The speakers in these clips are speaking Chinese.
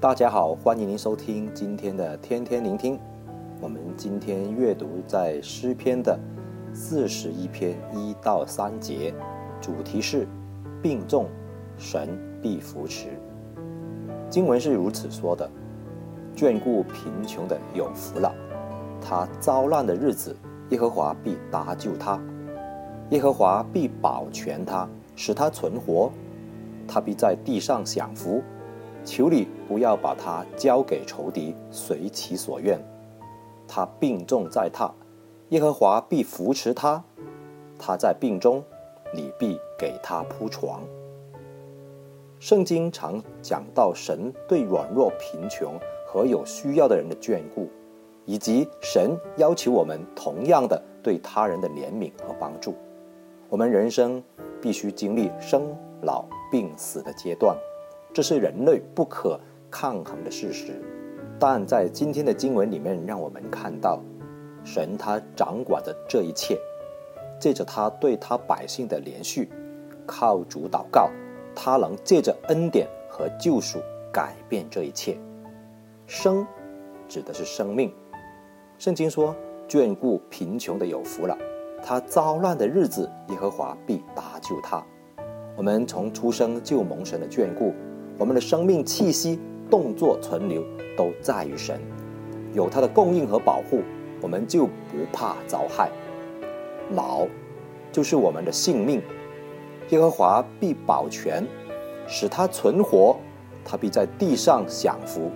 大家好，欢迎您收听今天的天天聆听。我们今天阅读在诗篇的四十一篇一到三节，主题是病重，神必扶持。经文是如此说的：眷顾贫穷的有福了，他遭难的日子，耶和华必搭救他，耶和华必保全他，使他存活，他必在地上享福。求你不要把他交给仇敌，随其所愿。他病重在榻，耶和华必扶持他。他在病中，你必给他铺床。圣经常讲到神对软弱、贫穷和有需要的人的眷顾，以及神要求我们同样的对他人的怜悯和帮助。我们人生必须经历生老病死的阶段。这是人类不可抗衡的事实，但在今天的经文里面，让我们看到，神他掌管着这一切，借着他对他百姓的怜恤，靠主祷告，他能借着恩典和救赎改变这一切。生指的是生命，圣经说，眷顾贫穷的有福了，他遭难的日子，耶和华必搭救他。我们从出生就蒙神的眷顾。我们的生命气息、动作、存留都在于神，有他的供应和保护，我们就不怕遭害。老，就是我们的性命，耶和华必保全，使他存活，他必在地上享福。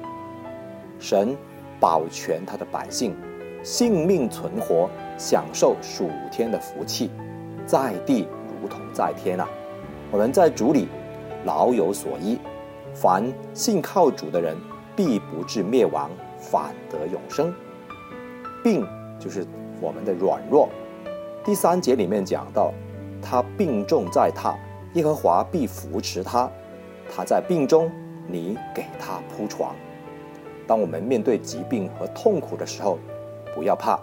神保全他的百姓，性命存活，享受属天的福气，在地如同在天啊！我们在主里老有所依。凡信靠主的人，必不至灭亡，反得永生。病就是我们的软弱。第三节里面讲到，他病重在榻，耶和华必扶持他。他在病中，你给他铺床。当我们面对疾病和痛苦的时候，不要怕，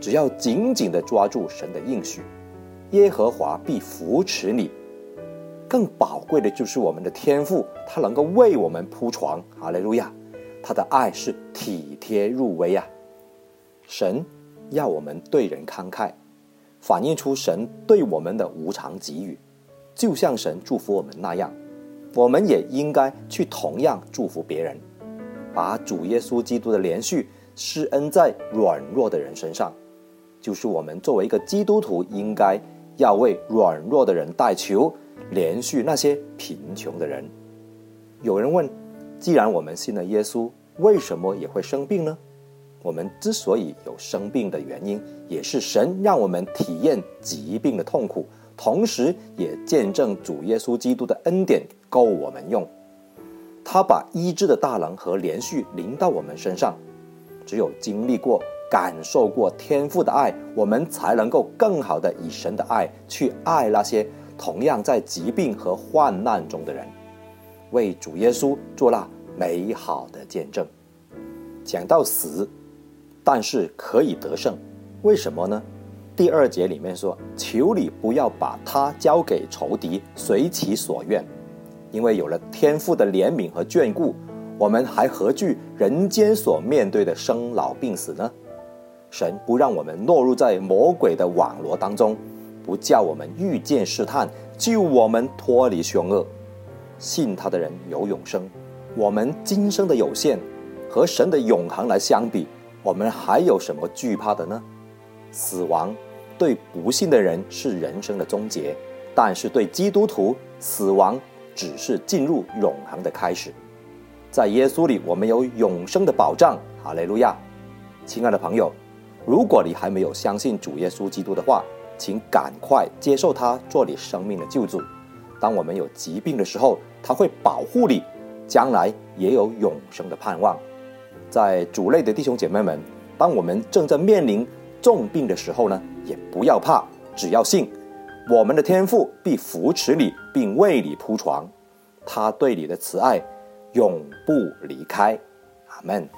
只要紧紧地抓住神的应许，耶和华必扶持你。更宝贵的就是我们的天父，他能够为我们铺床，哈利路亚！他的爱是体贴入微啊。神要我们对人慷慨，反映出神对我们的无偿给予，就像神祝福我们那样，我们也应该去同样祝福别人，把主耶稣基督的怜恤施恩在软弱的人身上，就是我们作为一个基督徒应该要为软弱的人代求。连续那些贫穷的人。有人问：既然我们信了耶稣，为什么也会生病呢？我们之所以有生病的原因，也是神让我们体验疾病的痛苦，同时也见证主耶稣基督的恩典够我们用。他把医治的大能和连续临到我们身上。只有经历过、感受过天父的爱，我们才能够更好的以神的爱去爱那些。同样在疾病和患难中的人，为主耶稣做了美好的见证。讲到死，但是可以得胜，为什么呢？第二节里面说：“求你不要把他交给仇敌，随其所愿。”因为有了天父的怜悯和眷顾，我们还何惧人间所面对的生老病死呢？神不让我们落入在魔鬼的网罗当中。不叫我们遇见试探，救我们脱离凶恶。信他的人有永生。我们今生的有限和神的永恒来相比，我们还有什么惧怕的呢？死亡对不信的人是人生的终结，但是对基督徒，死亡只是进入永恒的开始。在耶稣里，我们有永生的保障。哈利路亚！亲爱的朋友，如果你还没有相信主耶稣基督的话，请赶快接受他做你生命的救主。当我们有疾病的时候，他会保护你，将来也有永生的盼望。在主内的弟兄姐妹们，当我们正在面临重病的时候呢，也不要怕，只要信，我们的天父必扶持你，并为你铺床。他对你的慈爱永不离开。阿门。